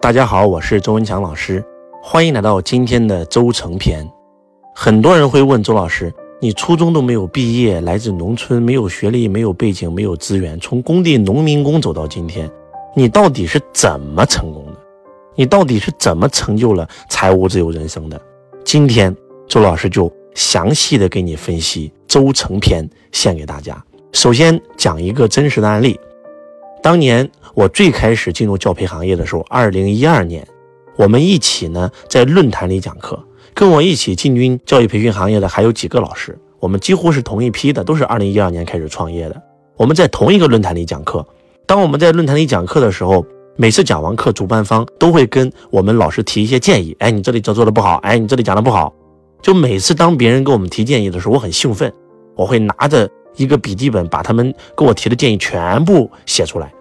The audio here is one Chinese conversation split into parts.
大家好，我是周文强老师，欢迎来到今天的周成篇。很多人会问周老师，你初中都没有毕业，来自农村，没有学历，没有背景，没有资源，从工地农民工走到今天，你到底是怎么成功的？你到底是怎么成就了财务自由人生的？今天周老师就详细的给你分析周成篇，献给大家。首先讲一个真实的案例。当年我最开始进入教培行业的时候，二零一二年，我们一起呢在论坛里讲课，跟我一起进军教育培训行业的还有几个老师，我们几乎是同一批的，都是二零一二年开始创业的。我们在同一个论坛里讲课，当我们在论坛里讲课的时候，每次讲完课，主办方都会跟我们老师提一些建议，哎，你这里做做的不好，哎，你这里讲的不好。就每次当别人给我们提建议的时候，我很兴奋，我会拿着。一个笔记本把他们给我提的建议全部写出来，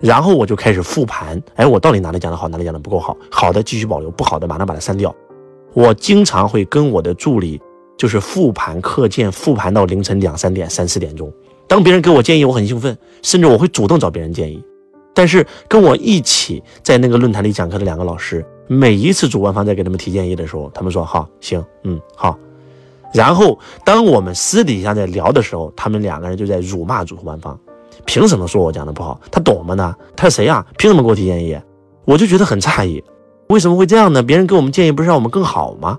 然后我就开始复盘。哎，我到底哪里讲的好，哪里讲的不够好？好的继续保留，不好的马上把它删掉。我经常会跟我的助理就是复盘课件，复盘到凌晨两三点、三四点钟。当别人给我建议，我很兴奋，甚至我会主动找别人建议。但是跟我一起在那个论坛里讲课的两个老师，每一次主办方在给他们提建议的时候，他们说好，行，嗯，好。然后，当我们私底下在聊的时候，他们两个人就在辱骂主办方，凭什么说我讲的不好？他懂吗呢？他是谁呀？凭什么给我提建议？我就觉得很诧异，为什么会这样呢？别人给我们建议不是让我们更好吗？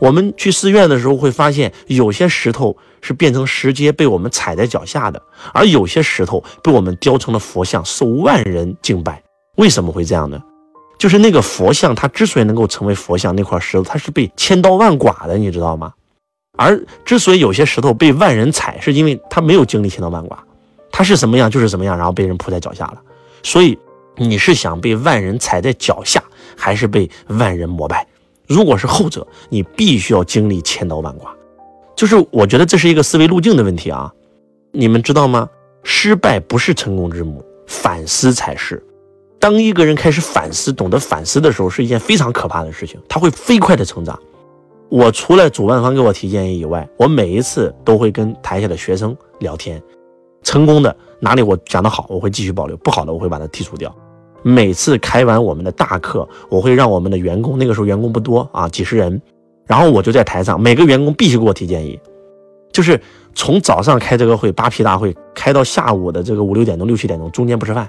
我们去寺院的时候会发现，有些石头是变成石阶被我们踩在脚下的，而有些石头被我们雕成了佛像，受万人敬拜。为什么会这样呢？就是那个佛像，它之所以能够成为佛像，那块石头它是被千刀万剐的，你知道吗？而之所以有些石头被万人踩，是因为它没有经历千刀万剐，他是什么样就是什么样，然后被人铺在脚下了。所以你是想被万人踩在脚下，还是被万人膜拜？如果是后者，你必须要经历千刀万剐。就是我觉得这是一个思维路径的问题啊。你们知道吗？失败不是成功之母，反思才是。当一个人开始反思、懂得反思的时候，是一件非常可怕的事情，他会飞快的成长。我除了主办方给我提建议以外，我每一次都会跟台下的学生聊天。成功的哪里我讲的好，我会继续保留；不好的我会把它剔除掉。每次开完我们的大课，我会让我们的员工，那个时候员工不多啊，几十人，然后我就在台上，每个员工必须给我提建议。就是从早上开这个会，扒皮大会，开到下午的这个五六点钟、六七点钟，中间不吃饭，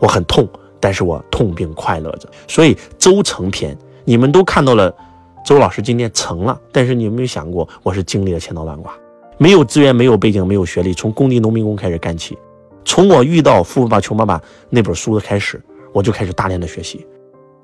我很痛，但是我痛并快乐着。所以周成篇，你们都看到了。周老师今天成了，但是你有没有想过，我是经历了千刀万剐，没有资源，没有背景，没有学历，从工地农民工开始干起。从我遇到《富爸爸穷爸爸》那本书的开始，我就开始大量的学习。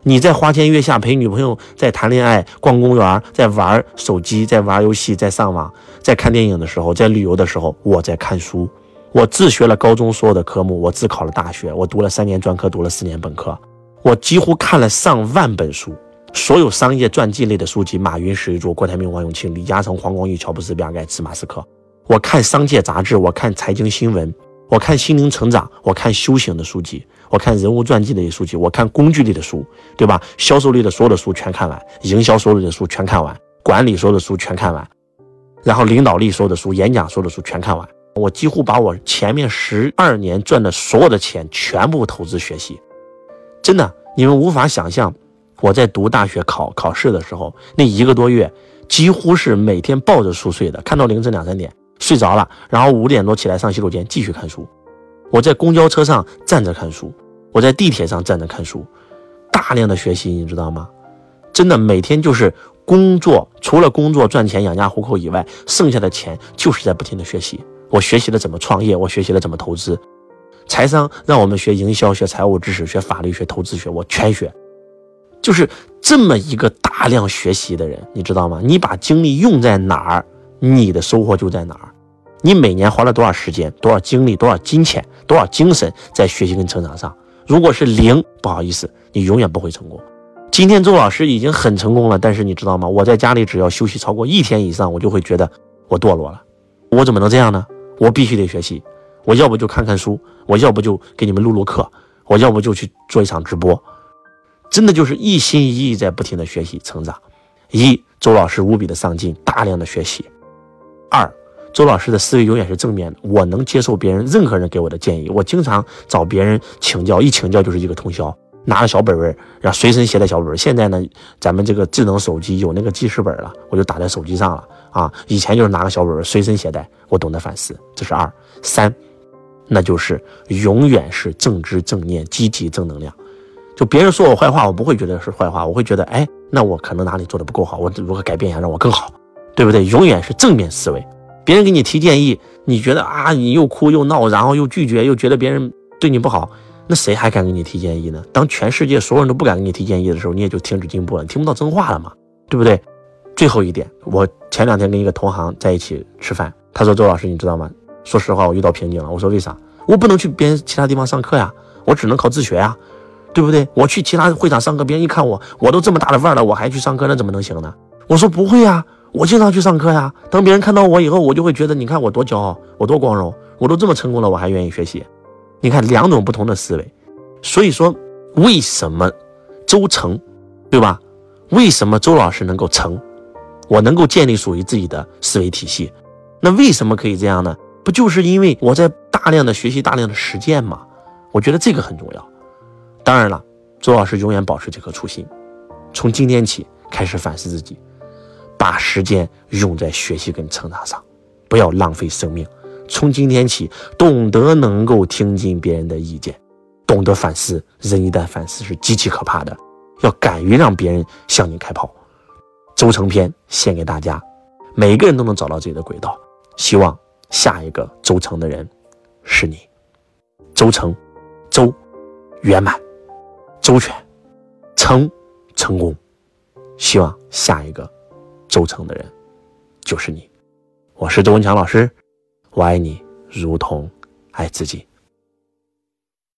你在花前月下陪女朋友在谈恋爱、逛公园、在玩手机、在玩游戏、在上网、在看电影的时候，在旅游的时候，我在看书。我自学了高中所有的科目，我自考了大学，我读了三年专科，读了四年本科，我几乎看了上万本书。所有商业传记类的书籍，马云、史玉柱、郭台铭、王永庆、李嘉诚、黄光裕、乔布斯、比尔盖茨、马斯克。我看商界杂志，我看财经新闻，我看心灵成长，我看修行的书籍，我看人物传记类的书籍，我看工具类的书，对吧？销售类的所有的书全看完，营销所有的书全看完，管理所有的书全看完，然后领导力所有的书、演讲所有的书全看完。我几乎把我前面十二年赚的所有的钱全部投资学习，真的，你们无法想象。我在读大学考考试的时候，那一个多月几乎是每天抱着书睡的，看到凌晨两三点睡着了，然后五点多起来上洗手间继续看书。我在公交车上站着看书，我在地铁上站着看书，大量的学习，你知道吗？真的每天就是工作，除了工作赚钱养家糊口以外，剩下的钱就是在不停的学习。我学习了怎么创业，我学习了怎么投资，财商让我们学营销、学财务知识、学法律、学投资学，我全学。就是这么一个大量学习的人，你知道吗？你把精力用在哪儿，你的收获就在哪儿。你每年花了多少时间、多少精力、多少金钱、多少精神在学习跟成长上？如果是零，不好意思，你永远不会成功。今天周老师已经很成功了，但是你知道吗？我在家里只要休息超过一天以上，我就会觉得我堕落了。我怎么能这样呢？我必须得学习。我要不就看看书，我要不就给你们录录课，我要不就去做一场直播。真的就是一心一意在不停的学习成长。一，周老师无比的上进，大量的学习。二，周老师的思维永远是正面的，我能接受别人任何人给我的建议，我经常找别人请教，一请教就是一个通宵。拿个小本本，然后随身携带小本本。现在呢，咱们这个智能手机有那个记事本了，我就打在手机上了啊。以前就是拿个小本本随身携带。我懂得反思，这是二三，那就是永远是正知正念、积极正能量。就别人说我坏话，我不会觉得是坏话，我会觉得，哎，那我可能哪里做的不够好，我如何改变一下，让我更好，对不对？永远是正面思维。别人给你提建议，你觉得啊，你又哭又闹，然后又拒绝，又觉得别人对你不好，那谁还敢给你提建议呢？当全世界所有人都不敢给你提建议的时候，你也就停止进步了，你听不到真话了嘛，对不对？最后一点，我前两天跟一个同行在一起吃饭，他说：“周老师，你知道吗？说实话，我遇到瓶颈了。”我说：“为啥？我不能去别人其他地方上课呀，我只能靠自学呀，对不对？我去其他会场上课，别人一看我，我都这么大的腕儿了，我还去上课，那怎么能行呢？”我说：“不会呀。”我经常去上课呀，等别人看到我以后，我就会觉得，你看我多骄傲，我多光荣，我都这么成功了，我还愿意学习。你看两种不同的思维，所以说为什么周成，对吧？为什么周老师能够成？我能够建立属于自己的思维体系，那为什么可以这样呢？不就是因为我在大量的学习、大量的实践吗？我觉得这个很重要。当然了，周老师永远保持这颗初心，从今天起开始反思自己。把时间用在学习跟成长上，不要浪费生命。从今天起，懂得能够听进别人的意见，懂得反思。人一旦反思是极其可怕的，要敢于让别人向你开炮。周成篇献给大家，每个人都能找到自己的轨道。希望下一个周成的人是你。周成，周圆满，周全，成成功。希望下一个。周成的人，就是你。我是周文强老师，我爱你如同爱自己。